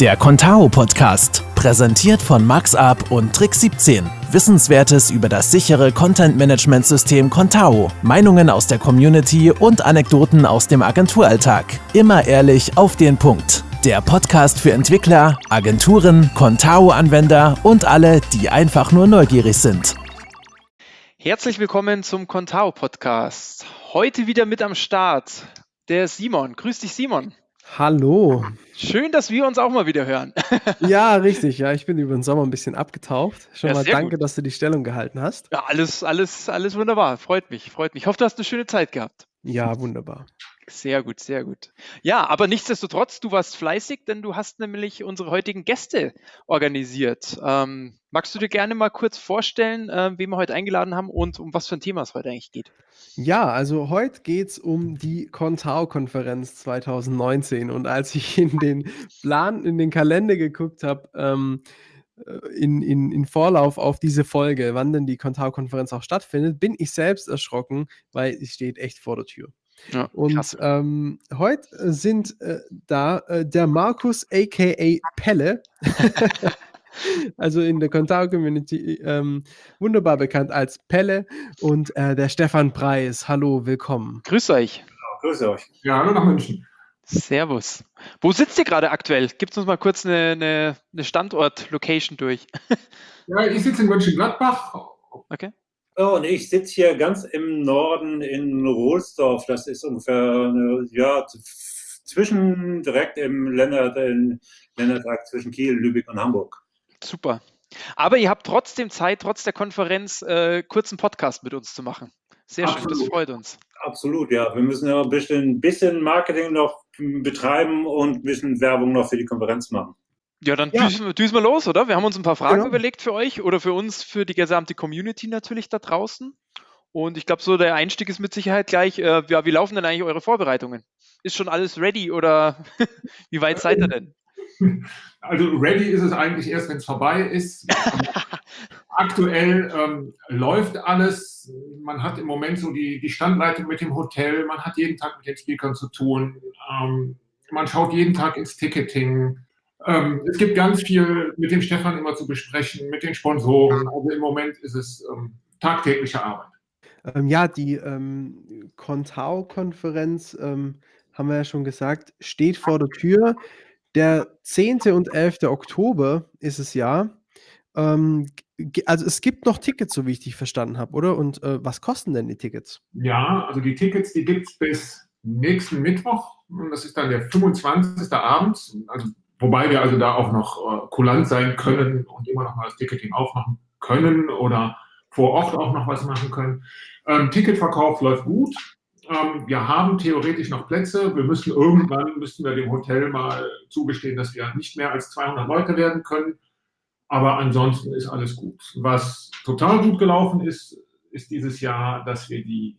Der Contao Podcast, präsentiert von MaxUp und Trick 17. Wissenswertes über das sichere Content Management System Contao, Meinungen aus der Community und Anekdoten aus dem Agenturalltag. Immer ehrlich auf den Punkt. Der Podcast für Entwickler, Agenturen, Contao-Anwender und alle, die einfach nur neugierig sind. Herzlich willkommen zum Contao Podcast. Heute wieder mit am Start der Simon. Grüß dich, Simon. Hallo. Schön, dass wir uns auch mal wieder hören. ja, richtig. Ja, ich bin über den Sommer ein bisschen abgetaucht. Schon ja, mal danke, gut. dass du die Stellung gehalten hast. Ja, alles, alles, alles wunderbar. Freut mich, freut mich. Ich hoffe, du hast eine schöne Zeit gehabt. Ja, wunderbar. Sehr gut, sehr gut. Ja, aber nichtsdestotrotz, du warst fleißig, denn du hast nämlich unsere heutigen Gäste organisiert. Ähm, magst du dir gerne mal kurz vorstellen, äh, wen wir heute eingeladen haben und um was für ein Thema es heute eigentlich geht? Ja, also heute geht es um die Contao-Konferenz 2019. Und als ich in den Plan, in den Kalender geguckt habe, ähm, äh, in, in, in Vorlauf auf diese Folge, wann denn die Contao-Konferenz auch stattfindet, bin ich selbst erschrocken, weil es steht echt vor der Tür. Ja, und ähm, heute sind äh, da äh, der Markus aka Pelle, also in der Contao-Community ähm, wunderbar bekannt als Pelle und äh, der Stefan Preis. Hallo, willkommen. Grüß euch. Ja, grüß euch. Ja, hallo nach München. Servus. Wo sitzt ihr gerade aktuell? Gibt uns mal kurz eine, eine, eine Standort-Location durch. ja, ich sitze in Mönchengladbach. Okay. Und ich sitze hier ganz im Norden in Rohlsdorf. Das ist ungefähr eine, ja, zwischen direkt im Ländertag zwischen Kiel, Lübeck und Hamburg. Super. Aber ihr habt trotzdem Zeit, trotz der Konferenz, äh, kurzen Podcast mit uns zu machen. Sehr Absolut. schön, das freut uns. Absolut, ja. Wir müssen ja ein bisschen, bisschen Marketing noch betreiben und ein bisschen Werbung noch für die Konferenz machen. Ja, dann ja. Düsen, düsen wir los, oder? Wir haben uns ein paar Fragen genau. überlegt für euch oder für uns, für die gesamte Community natürlich da draußen. Und ich glaube, so der Einstieg ist mit Sicherheit gleich, äh, ja, wie laufen denn eigentlich eure Vorbereitungen? Ist schon alles ready oder wie weit seid ihr denn? Also ready ist es eigentlich erst, wenn es vorbei ist. Aktuell ähm, läuft alles. Man hat im Moment so die, die Standleitung mit dem Hotel. Man hat jeden Tag mit den Speakern zu tun. Ähm, man schaut jeden Tag ins Ticketing. Ähm, es gibt ganz viel mit dem Stefan immer zu besprechen, mit den Sponsoren. Also im Moment ist es ähm, tagtägliche Arbeit. Ähm, ja, die ähm, Contao-Konferenz, ähm, haben wir ja schon gesagt, steht vor der Tür. Der 10. und 11. Oktober ist es ja. Ähm, also es gibt noch Tickets, so wie ich dich verstanden habe, oder? Und äh, was kosten denn die Tickets? Ja, also die Tickets, die gibt es bis nächsten Mittwoch. Und das ist dann der 25. Abend. Also Wobei wir also da auch noch äh, kulant sein können und immer noch mal das Ticketing aufmachen können oder vor Ort auch noch was machen können. Ähm, Ticketverkauf läuft gut. Ähm, wir haben theoretisch noch Plätze. Wir müssen irgendwann, müssten wir dem Hotel mal zugestehen, dass wir nicht mehr als 200 Leute werden können. Aber ansonsten ist alles gut. Was total gut gelaufen ist, ist dieses Jahr, dass wir die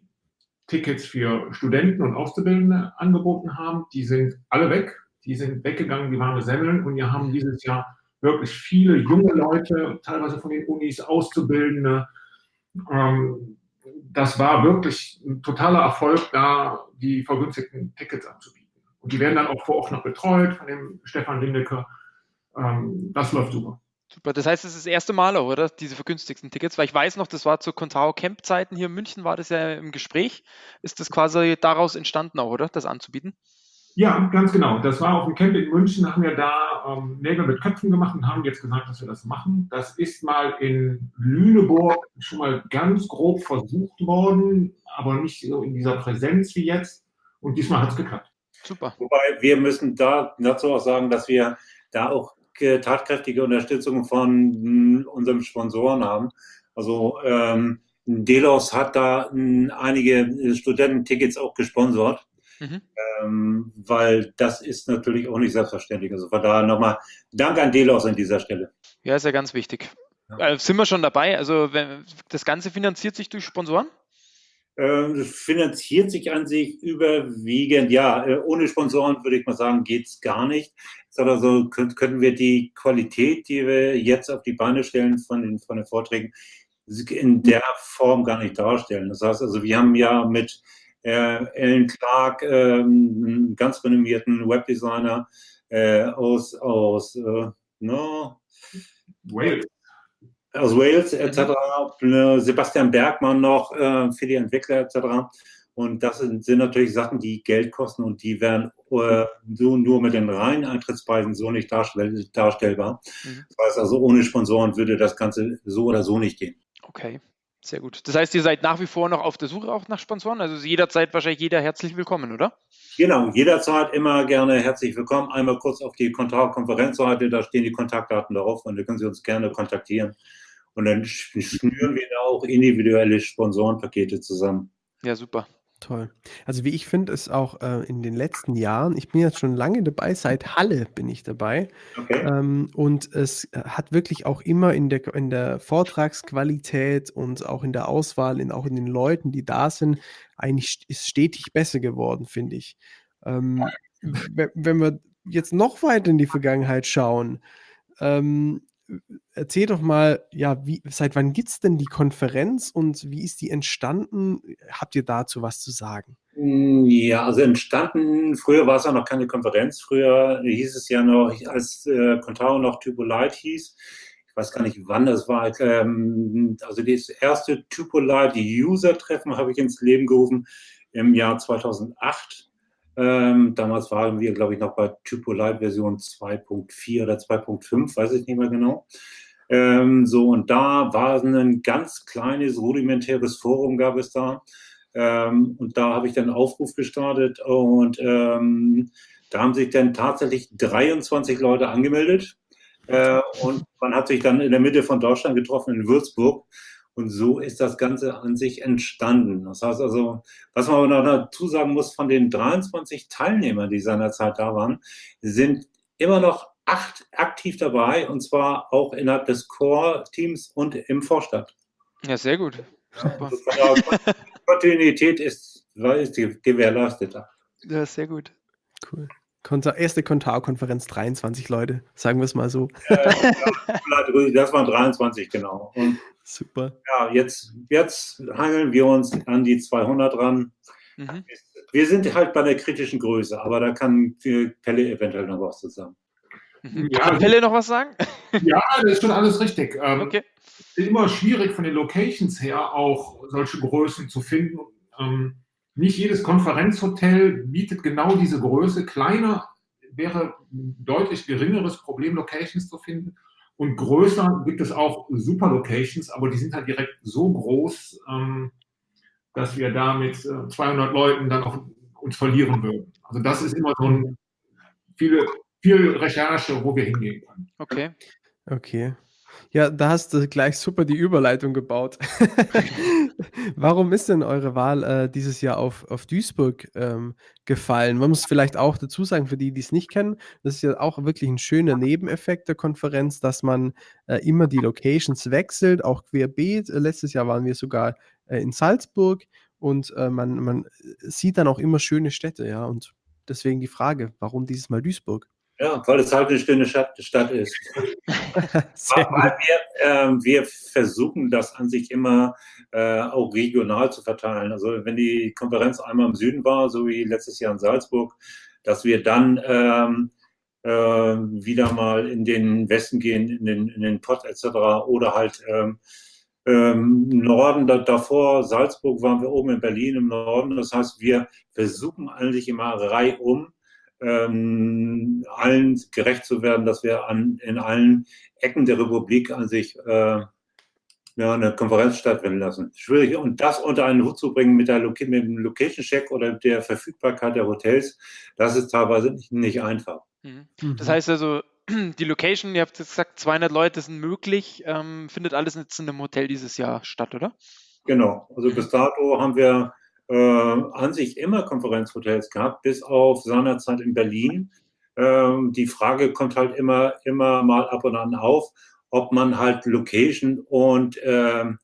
Tickets für Studenten und Auszubildende angeboten haben. Die sind alle weg die sind weggegangen wie warme Semmeln und wir haben dieses Jahr wirklich viele junge Leute, teilweise von den Unis, Auszubildende. Ähm, das war wirklich ein totaler Erfolg, da die vergünstigten Tickets anzubieten. Und die werden dann auch vor Ort noch betreut von dem Stefan Lindecker. Ähm, das läuft super. Super, das heißt, es ist das erste Mal, oder? Diese vergünstigten Tickets, weil ich weiß noch, das war zu Contao Camp Zeiten hier in München, war das ja im Gespräch. Ist das quasi daraus entstanden auch, oder? Das anzubieten? Ja, ganz genau. Das war auf dem Camp in München, haben wir da ähm, Nägel mit Köpfen gemacht und haben jetzt gesagt, dass wir das machen. Das ist mal in Lüneburg schon mal ganz grob versucht worden, aber nicht so in dieser Präsenz wie jetzt. Und diesmal hat es geklappt. Super. Wobei wir müssen da dazu auch sagen, dass wir da auch tatkräftige Unterstützung von unserem Sponsoren haben. Also ähm, Delos hat da einige Studententickets auch gesponsert. Mhm. Ähm, weil das ist natürlich auch nicht selbstverständlich. Also von daher nochmal Dank an Delos an dieser Stelle. Ja, ist ja ganz wichtig. Ja. Äh, sind wir schon dabei? Also wenn, das Ganze finanziert sich durch Sponsoren? Äh, finanziert sich an sich überwiegend, ja, äh, ohne Sponsoren würde ich mal sagen, geht es gar nicht. Sondern so können, können wir die Qualität, die wir jetzt auf die Beine stellen von den, von den Vorträgen, in der Form gar nicht darstellen. Das heißt also, wir haben ja mit Alan Clark, ähm, einen ganz renommierten Webdesigner, äh, aus, aus äh, no, Wales. Aus Wales etc. Mhm. Sebastian Bergmann noch äh, für die Entwickler etc. Und das sind, sind, natürlich Sachen, die Geld kosten und die werden äh, so nur mit den reinen Eintrittspreisen so nicht darstell darstellbar. Mhm. Das heißt also, ohne Sponsoren würde das Ganze so oder so nicht gehen. Okay, sehr gut. Das heißt, ihr seid nach wie vor noch auf der Suche auch nach Sponsoren? Also jederzeit wahrscheinlich jeder herzlich willkommen, oder? Genau, jederzeit immer gerne herzlich willkommen. Einmal kurz auf die Konferenzseite, da stehen die Kontaktdaten darauf und da können Sie uns gerne kontaktieren. Und dann schnüren wir da auch individuelle Sponsorenpakete zusammen. Ja, super. Toll. Also wie ich finde, ist auch äh, in den letzten Jahren, ich bin jetzt schon lange dabei, seit Halle bin ich dabei. Okay. Ähm, und es äh, hat wirklich auch immer in der, in der Vortragsqualität und auch in der Auswahl, in, auch in den Leuten, die da sind, eigentlich ist stetig besser geworden, finde ich. Ähm, wenn wir jetzt noch weiter in die Vergangenheit schauen, ähm, erzähl doch mal, ja, wie, seit wann gibt es denn die Konferenz und wie ist die entstanden? Habt ihr dazu was zu sagen? Hm, ja, also entstanden, früher war es ja noch keine Konferenz, früher hieß es ja noch, als äh, Contao noch Typolite hieß, ich weiß gar nicht, wann das war, ähm, also das erste Typolite User-Treffen habe ich ins Leben gerufen im Jahr 2008 ähm, damals waren wir, glaube ich, noch bei Typolite Version 2.4 oder 2.5, weiß ich nicht mehr genau. Ähm, so, und da war ein ganz kleines, rudimentäres Forum gab es da. Ähm, und da habe ich dann einen Aufruf gestartet und ähm, da haben sich dann tatsächlich 23 Leute angemeldet. Äh, und man hat sich dann in der Mitte von Deutschland getroffen, in Würzburg. Und so ist das Ganze an sich entstanden. Das heißt also, was man aber noch dazu sagen muss, von den 23 Teilnehmern, die seinerzeit da waren, sind immer noch acht aktiv dabei und zwar auch innerhalb des Core-Teams und im Vorstand. Ja, sehr gut. Super. Also Kontinuität ist, ist gewährleistet. Ja, sehr gut. Cool. erste Kontar-Konferenz 23 Leute, sagen wir es mal so. Äh, das waren 23, genau. Und Super. Ja, jetzt, jetzt hangeln wir uns an die 200 ran. Mhm. Wir sind halt bei der kritischen Größe, aber da kann Pelle eventuell noch was zu sagen. Mhm. Ja, kann Pelle noch was sagen? Ja, das ist schon alles richtig. Ähm, okay. Immer schwierig von den Locations her auch solche Größen zu finden. Ähm, nicht jedes Konferenzhotel bietet genau diese Größe. Kleiner wäre ein deutlich geringeres Problem, Locations zu finden. Und größer gibt es auch super Locations, aber die sind halt direkt so groß, ähm, dass wir da mit äh, 200 Leuten dann auch uns verlieren würden. Also das ist immer so ein viele, viel Recherche, wo wir hingehen können. Okay. Okay. Ja, da hast du gleich super die Überleitung gebaut. Warum ist denn eure Wahl äh, dieses Jahr auf, auf Duisburg ähm, gefallen? Man muss vielleicht auch dazu sagen, für die, die es nicht kennen, das ist ja auch wirklich ein schöner Nebeneffekt der Konferenz, dass man äh, immer die Locations wechselt, auch querbeet. Äh, letztes Jahr waren wir sogar äh, in Salzburg und äh, man, man sieht dann auch immer schöne Städte, ja. Und deswegen die Frage, warum dieses Mal Duisburg? Ja, weil es halt eine schöne Stadt, Stadt ist. wir, äh, wir versuchen das an sich immer äh, auch regional zu verteilen. Also wenn die Konferenz einmal im Süden war, so wie letztes Jahr in Salzburg, dass wir dann ähm, äh, wieder mal in den Westen gehen, in den, in den Pott etc. oder halt ähm, ähm, Norden, da, davor Salzburg waren wir oben in Berlin im Norden. Das heißt, wir versuchen eigentlich immer reihum ähm, allen gerecht zu werden, dass wir an, in allen Ecken der Republik an sich äh, ja, eine Konferenz stattfinden lassen. Schwierig. Und das unter einen Hut zu bringen mit, der, mit dem Location-Check oder der Verfügbarkeit der Hotels, das ist teilweise nicht, nicht einfach. Mhm. mhm. Das heißt also, die Location, ihr habt jetzt gesagt, 200 Leute sind möglich, ähm, findet alles jetzt in einem Hotel dieses Jahr statt, oder? Genau. Also bis dato haben wir äh, an sich immer Konferenzhotels gehabt, bis auf seinerzeit in Berlin. Ähm, die Frage kommt halt immer, immer mal ab und an auf, ob man halt Location und ähm,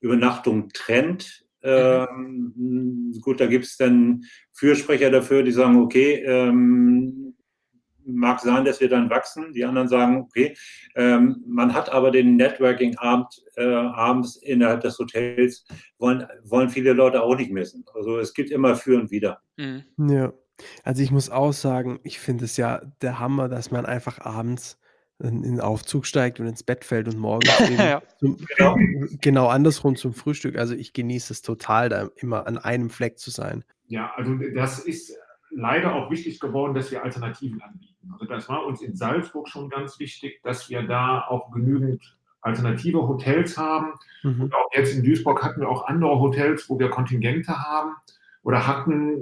Übernachtung trennt. Ähm, gut, da gibt es dann Fürsprecher dafür, die sagen, okay, ähm, mag sein, dass wir dann wachsen. Die anderen sagen, okay, ähm, man hat aber den Networking-Abend äh, abends innerhalb des Hotels, wollen, wollen viele Leute auch nicht missen. Also es gibt immer für und wieder. Mhm. Ja. Also ich muss auch sagen, ich finde es ja der Hammer, dass man einfach abends in den Aufzug steigt und ins Bett fällt und morgens ja. zum, genau. genau andersrum zum Frühstück. Also ich genieße es total, da immer an einem Fleck zu sein. Ja, also das ist leider auch wichtig geworden, dass wir Alternativen anbieten. Also das war uns in Salzburg schon ganz wichtig, dass wir da auch genügend alternative Hotels haben. Mhm. Und auch jetzt in Duisburg hatten wir auch andere Hotels, wo wir Kontingente haben oder hatten,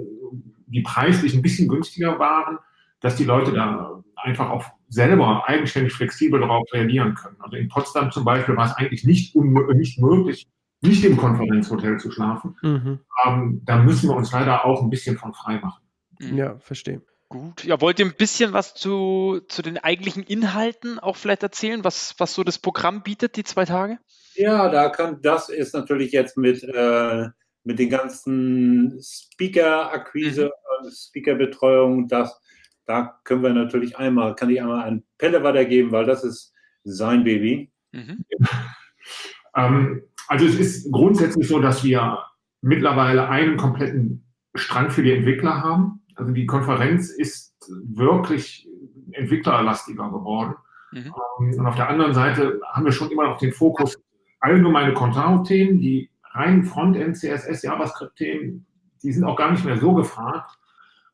die preislich ein bisschen günstiger waren, dass die Leute da einfach auch selber eigenständig flexibel darauf reagieren können. Also in Potsdam zum Beispiel war es eigentlich nicht, nicht möglich, nicht im Konferenzhotel zu schlafen. Mhm. Ähm, da müssen wir uns leider auch ein bisschen von frei machen. Mhm. Ja, verstehe. Gut. Ja, wollt ihr ein bisschen was zu, zu den eigentlichen Inhalten auch vielleicht erzählen, was, was so das Programm bietet, die zwei Tage? Ja, da kann, das ist natürlich jetzt mit, äh, mit den ganzen Speaker-Akquise, mhm. Speaker-Betreuung, das, da können wir natürlich einmal, kann ich einmal an Pelle weitergeben, weil das ist sein Baby. Mhm. ähm, also es ist grundsätzlich so, dass wir mittlerweile einen kompletten Strang für die Entwickler haben. Also die Konferenz ist wirklich entwicklerlastiger geworden. Mhm. Ähm, und auf der anderen Seite haben wir schon immer noch den Fokus allgemeine Contao-Themen, die reinen Frontend, CSS, JavaScript-Themen, die sind auch gar nicht mehr so gefragt.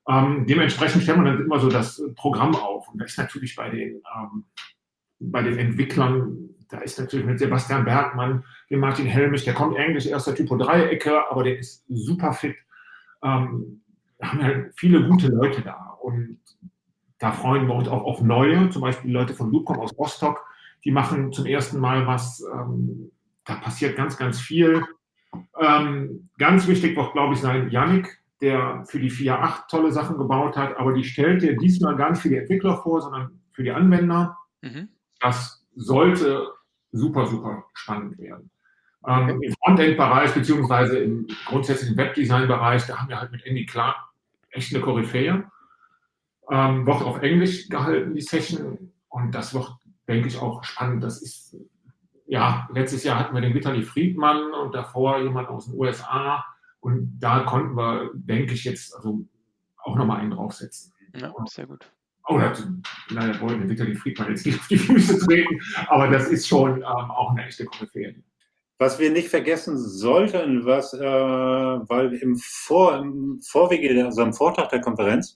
Ähm, dementsprechend stellen wir dann immer so das Programm auf. Und das ist natürlich bei den, ähm, bei den Entwicklern, da ist natürlich mit Sebastian Bergmann, dem Martin Helmich, der kommt eigentlich erst der Typo 3-Ecke, aber der ist super fit. Ähm, haben halt viele gute Leute da und da freuen wir uns auch auf neue, zum Beispiel Leute von Loopcom aus Rostock, die machen zum ersten Mal was, ähm, da passiert ganz, ganz viel. Ähm, ganz wichtig wird, glaube ich, sein Yannick, der für die 4.8 tolle Sachen gebaut hat, aber die stellt er diesmal gar nicht für die Entwickler vor, sondern für die Anwender. Mhm. Das sollte super, super spannend werden. Ähm, Im Frontend-Bereich beziehungsweise im grundsätzlichen Webdesign-Bereich, da haben wir halt mit Andy Clark echt eine Koryphäe. Ähm, wird auf Englisch gehalten, die Session. Und das wird, denke ich, auch spannend. Das ist, ja, letztes Jahr hatten wir den Vitali Friedmann und davor jemand aus den USA. Und da konnten wir, denke ich, jetzt also auch nochmal einen draufsetzen. Ja, sehr gut. Oh, das, leider wollen Vitali Friedmann jetzt nicht auf die Füße treten, aber das ist schon ähm, auch eine echte Koryphäe. Was wir nicht vergessen sollten, was, äh, weil im, Vor, im Vorwege, also am Vortag der Konferenz,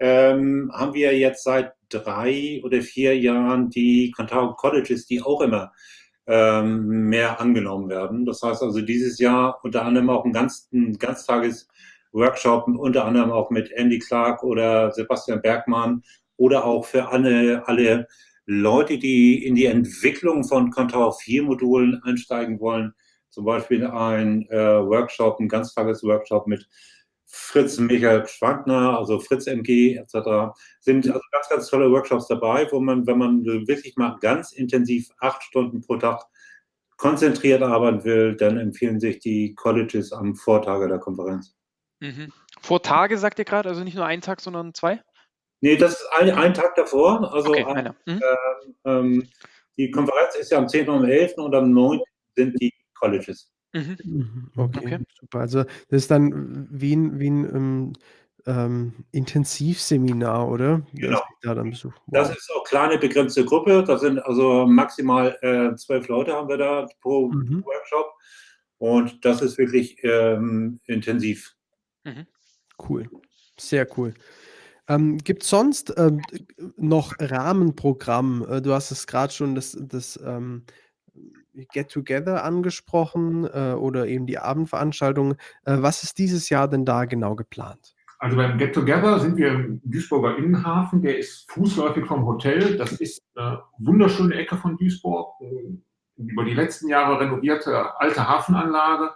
ähm, haben wir jetzt seit drei oder vier Jahren die Contao Colleges, die auch immer ähm, mehr angenommen werden. Das heißt also dieses Jahr unter anderem auch ein, ganz, ein Ganztages-Workshop, unter anderem auch mit Andy Clark oder Sebastian Bergmann oder auch für alle, alle Leute, die in die Entwicklung von Contao 4 Modulen einsteigen wollen, zum Beispiel ein äh, Workshop, ein Ganztagesworkshop mit Fritz Michael Schwantner, also Fritz MG etc. sind also ganz, ganz tolle Workshops dabei, wo man, wenn man wirklich mal ganz intensiv acht Stunden pro Tag konzentriert arbeiten will, dann empfehlen sich die Colleges am Vortage der Konferenz. Mhm. Vor Tage sagt ihr gerade, also nicht nur einen Tag, sondern zwei? Nee, das ist ein, ein Tag davor. Also okay, ein, mhm. ähm, die Konferenz ist ja am 10. und am 11. und am 9. sind die Colleges. Mhm. mhm. Okay, okay, super. Also das ist dann wie ein, wie ein ähm, ähm, Intensivseminar, oder? Genau. Da dann Wow. Das ist auch kleine begrenzte Gruppe. Das sind also maximal äh, zwölf Leute haben wir da pro mhm. Workshop. Und das ist wirklich ähm, intensiv. Mhm. Cool. Sehr cool. Ähm, Gibt es sonst ähm, noch Rahmenprogramm? Äh, du hast es gerade schon das, das ähm, Get Together angesprochen äh, oder eben die Abendveranstaltung. Äh, was ist dieses Jahr denn da genau geplant? Also beim Get Together sind wir im Duisburger Innenhafen. Der ist fußläufig vom Hotel. Das ist eine wunderschöne Ecke von Duisburg. Über die letzten Jahre renovierte alte Hafenanlage.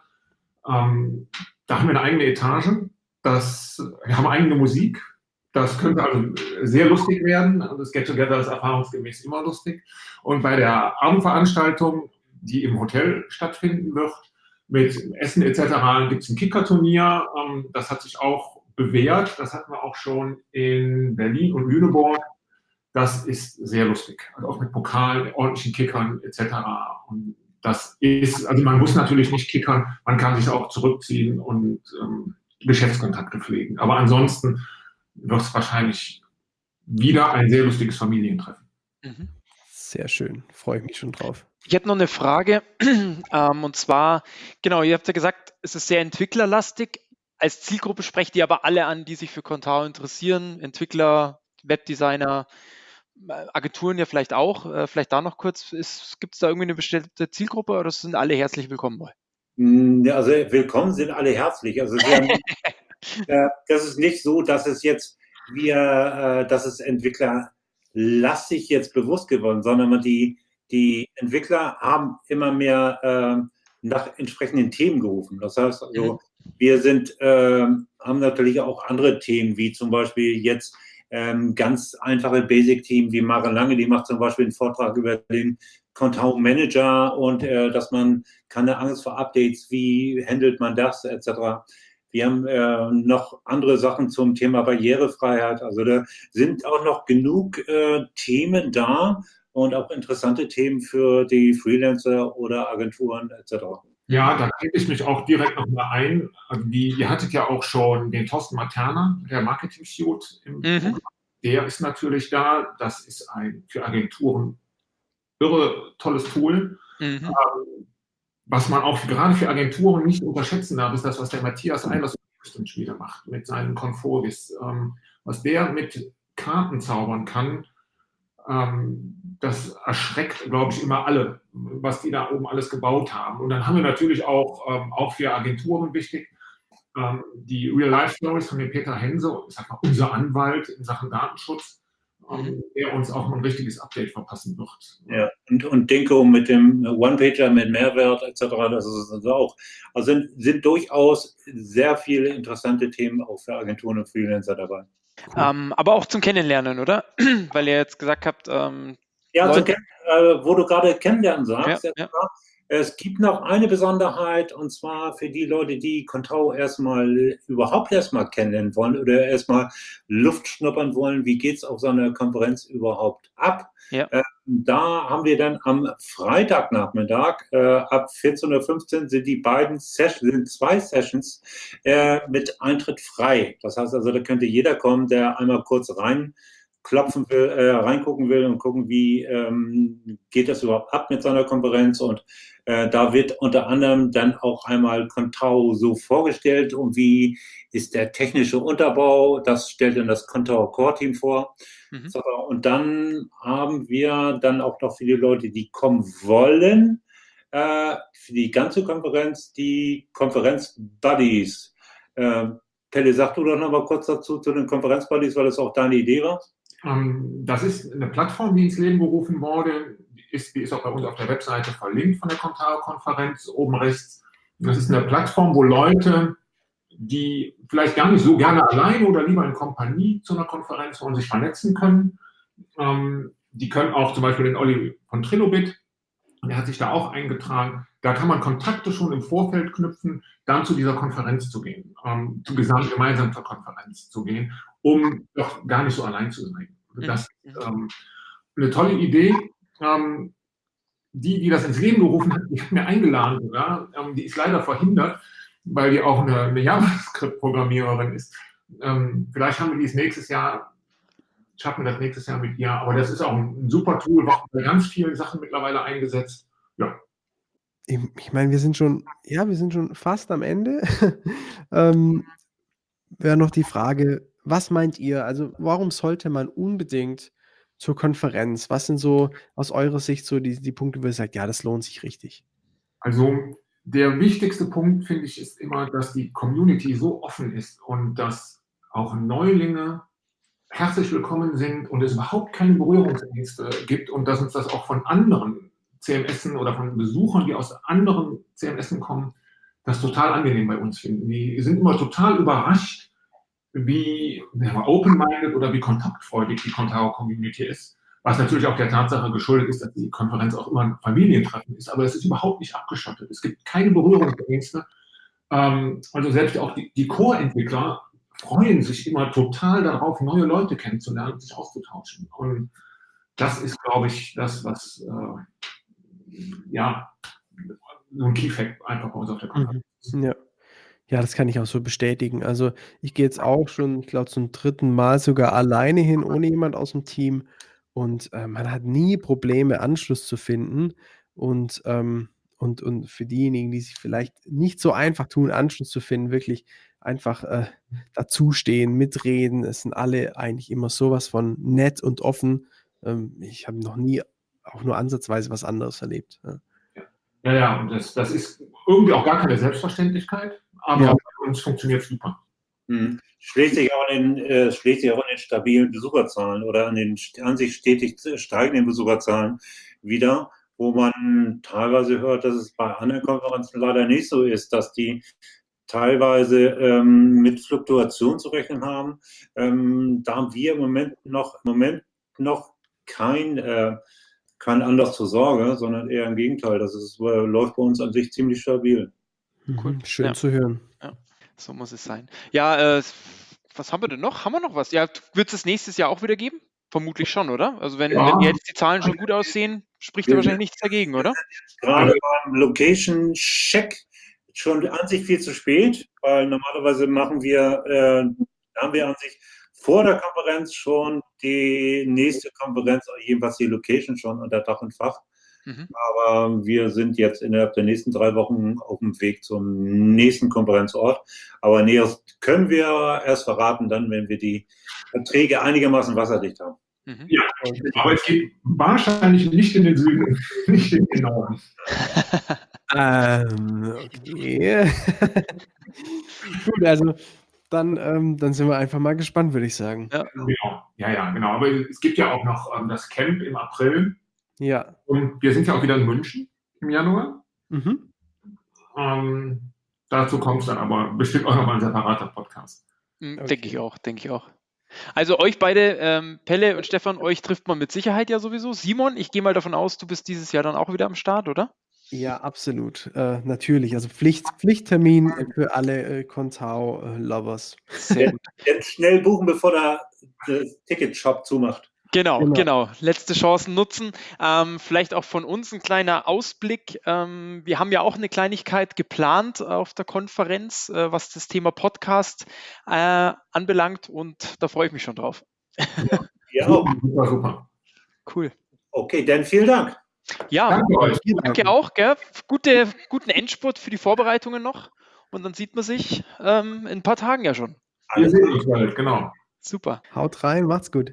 Ähm, da haben wir eine eigene Etage. Das, wir haben eigene Musik. Das könnte also sehr lustig werden. Also das Get Together ist erfahrungsgemäß immer lustig. Und bei der Abendveranstaltung, die im Hotel stattfinden wird, mit Essen etc. gibt es ein Kickerturnier. Ähm, das hat sich auch bewährt. Das hatten wir auch schon in Berlin und Lüneburg. Das ist sehr lustig. Also auch mit Pokal, ordentlichen Kickern etc. Und das ist, also man muss natürlich nicht kickern, man kann sich auch zurückziehen und ähm, Geschäftskontakte pflegen. Aber ansonsten wird es wahrscheinlich wieder ein sehr lustiges Familientreffen. Mhm. Sehr schön, freue ich mich schon drauf. Ich hätte noch eine Frage, ähm, und zwar, genau, ihr habt ja gesagt, es ist sehr entwicklerlastig. Als Zielgruppe sprecht ihr aber alle an, die sich für Contao interessieren, Entwickler, Webdesigner, äh, Agenturen ja vielleicht auch. Äh, vielleicht da noch kurz, gibt es da irgendwie eine bestimmte Zielgruppe oder sind alle herzlich willkommen bei? Hm, also willkommen sind alle herzlich. Also haben, äh, das ist nicht so, dass es jetzt wir, äh, dass es Entwickler lastig jetzt bewusst geworden, sondern die, die Entwickler haben immer mehr äh, nach entsprechenden Themen gerufen. Das heißt also, mhm. wir sind, äh, haben natürlich auch andere Themen, wie zum Beispiel jetzt ähm, ganz einfache Basic-Themen wie Mara Lange, die macht zum Beispiel einen Vortrag über den Content Manager und äh, dass man keine Angst vor Updates, wie handelt man das, etc. Wir haben äh, noch andere Sachen zum Thema Barrierefreiheit. Also da sind auch noch genug äh, Themen da und auch interessante Themen für die Freelancer oder Agenturen etc. Ja, da kriege ich mich auch direkt noch mal ein. Also die, ihr hattet ja auch schon den Thorsten Materna, der Marketing-Shoot im mhm. Der ist natürlich da. Das ist ein für Agenturen irre tolles Tool. Mhm. Ähm, was man auch gerade für Agenturen nicht unterschätzen darf, ist das, was der Matthias Eilers wieder macht mit seinen Conforgis. Ähm, was der mit Karten zaubern kann, ähm, das erschreckt, glaube ich, immer alle, was die da oben alles gebaut haben. Und dann haben wir natürlich auch, ähm, auch für Agenturen wichtig, ähm, die Real-Life-Stories von dem Peter Hense, ich sag mal, unser Anwalt in Sachen Datenschutz, ähm, der uns auch mal ein richtiges Update verpassen wird. Ja, und, und Dinko mit dem One-Pager mit Mehrwert etc., das ist also auch, also sind, sind durchaus sehr viele interessante Themen auch für Agenturen und Freelancer dabei. Cool. Ähm, aber auch zum Kennenlernen, oder? Weil ihr jetzt gesagt habt, ähm, ja, also, äh, wo du gerade kennenlernen sagst, ja, ja. Es gibt noch eine Besonderheit und zwar für die Leute, die Contao erstmal überhaupt erstmal kennenlernen wollen oder erstmal Luft schnuppern wollen. Wie geht es auf so einer Konferenz überhaupt ab? Ja. Äh, da haben wir dann am Freitagnachmittag äh, ab 14.15 Uhr sind die beiden Sessions, sind zwei Sessions äh, mit Eintritt frei. Das heißt also, da könnte jeder kommen, der einmal kurz rein klopfen will, äh, reingucken will und gucken, wie ähm, geht das überhaupt ab mit seiner Konferenz. Und äh, da wird unter anderem dann auch einmal Contao so vorgestellt und wie ist der technische Unterbau. Das stellt dann das Contao Core Team vor. Mhm. So, und dann haben wir dann auch noch viele Leute, die kommen wollen, äh, für die ganze Konferenz, die Konferenz Buddies. Äh, Pelle, sag du doch noch mal kurz dazu zu den Konferenz Buddies, weil das auch deine Idee war. Ähm, das ist eine Plattform, die ins Leben gerufen wurde. Die ist, die ist auch bei uns auf der Webseite verlinkt von der Contao-Konferenz oben rechts. Das ist eine Plattform, wo Leute, die vielleicht gar nicht so gerne alleine oder lieber in Kompanie zu einer Konferenz wollen, sich vernetzen können. Ähm, die können auch zum Beispiel den Olli von Trilobit, der hat sich da auch eingetragen. Da kann man Kontakte schon im Vorfeld knüpfen, dann zu dieser Konferenz zu gehen, ähm, zu gesamt gemeinsam zur Konferenz zu gehen, um doch gar nicht so allein zu sein. Mhm. Das ist ähm, eine tolle Idee. Ähm, die, die das ins Leben gerufen hat, die hat mir eingeladen sogar. Ähm, die ist leider verhindert, weil die auch eine, eine JavaScript-Programmiererin ist. Ähm, vielleicht haben wir dies nächstes Jahr, schaffen wir das nächstes Jahr mit ihr. Aber das ist auch ein, ein super Tool, wird bei ganz vielen Sachen mittlerweile eingesetzt. Ja. Ich, ich meine, wir sind schon, ja, wir sind schon fast am Ende. ähm, Wäre noch die Frage, was meint ihr? Also, warum sollte man unbedingt zur Konferenz? Was sind so aus eurer Sicht so die, die Punkte, wo ihr sagt, ja, das lohnt sich richtig? Also, der wichtigste Punkt, finde ich, ist immer, dass die Community so offen ist und dass auch Neulinge herzlich willkommen sind und es überhaupt keine Berührungsängste gibt und dass uns das auch von anderen CMSen oder von Besuchern, die aus anderen CMSen kommen, das total angenehm bei uns finden. Die sind immer total überrascht, wie open-minded oder wie kontaktfreudig die Contao-Community ist. Was natürlich auch der Tatsache geschuldet ist, dass die Konferenz auch immer ein Familientreffen ist. Aber es ist überhaupt nicht abgeschottet. Es gibt keine Berührungsängste. Ähm, also selbst auch die, die Core-Entwickler freuen sich immer total darauf, neue Leute kennenzulernen sich auszutauschen. Und das ist, glaube ich, das, was äh, ja so ein Key-Fact einfach bei uns auf der Konferenz ist. Ja. Ja, das kann ich auch so bestätigen. Also ich gehe jetzt auch schon, ich glaube, zum dritten Mal sogar alleine hin, ohne jemand aus dem Team. Und äh, man hat nie Probleme, Anschluss zu finden. Und, ähm, und, und für diejenigen, die sich vielleicht nicht so einfach tun, Anschluss zu finden, wirklich einfach äh, dazustehen, mitreden. Es sind alle eigentlich immer sowas von nett und offen. Ähm, ich habe noch nie auch nur ansatzweise was anderes erlebt. Ja, ja, ja und das, das ist irgendwie auch gar keine Selbstverständlichkeit, aber ja. bei uns funktioniert super. Hm. Schlägt, sich auch in den, äh, schlägt sich auch in den stabilen Besucherzahlen oder an den an sich stetig steigenden Besucherzahlen wieder, wo man teilweise hört, dass es bei anderen Konferenzen leider nicht so ist, dass die teilweise ähm, mit Fluktuation zu rechnen haben. Ähm, da haben wir im Moment noch, im Moment noch kein, äh, kein Anlass zur Sorge, sondern eher im Gegenteil. Das ist, äh, läuft bei uns an sich ziemlich stabil. Mhm. Cool. Schön ja. zu hören. Ja, so muss es sein. Ja, äh, was haben wir denn noch? Haben wir noch was? Ja, wird es nächstes Jahr auch wieder geben? Vermutlich schon, oder? Also wenn, ja. wenn jetzt die Zahlen schon gut aussehen, spricht da wahrscheinlich nichts dagegen, oder? Gerade beim Location Check schon an sich viel zu spät, weil normalerweise machen wir, äh, haben wir an sich vor der Konferenz schon die nächste Konferenz, jedenfalls die Location schon unter Dach und Fach. Mhm. Aber wir sind jetzt innerhalb der nächsten drei Wochen auf dem Weg zum nächsten Konferenzort. Aber Näheres können wir erst verraten, dann, wenn wir die Verträge einigermaßen wasserdicht haben. Mhm. Ja, aber es geht wahrscheinlich nicht in den Süden, nicht in den Norden. ähm, okay. Gut, also dann, ähm, dann sind wir einfach mal gespannt, würde ich sagen. Ja. Genau. ja, ja, genau. Aber es gibt ja auch noch ähm, das Camp im April. Ja. Und wir sind ja auch wieder in München im Januar. Mhm. Ähm, dazu kommt es dann aber bestimmt auch nochmal ein separater Podcast. Mhm, okay. Denke ich auch, denke ich auch. Also euch beide, ähm, Pelle und Stefan, euch trifft man mit Sicherheit ja sowieso. Simon, ich gehe mal davon aus, du bist dieses Jahr dann auch wieder am Start, oder? Ja, absolut. Äh, natürlich. Also Pflicht, Pflichttermin für alle äh, Contao-Lovers. Äh, Jetzt schnell buchen, bevor der, der Ticketshop zumacht. Genau, genau, genau, Letzte Chancen nutzen. Ähm, vielleicht auch von uns ein kleiner Ausblick. Ähm, wir haben ja auch eine Kleinigkeit geplant auf der Konferenz, äh, was das Thema Podcast äh, anbelangt und da freue ich mich schon drauf. Ja, ja super, super. Cool. Okay, dann vielen Dank. Ja, danke, euch. danke auch. Gell? Gute, guten Endspurt für die Vorbereitungen noch und dann sieht man sich ähm, in ein paar Tagen ja schon. Wir sehen uns bald, genau. Super. Haut rein, macht's gut.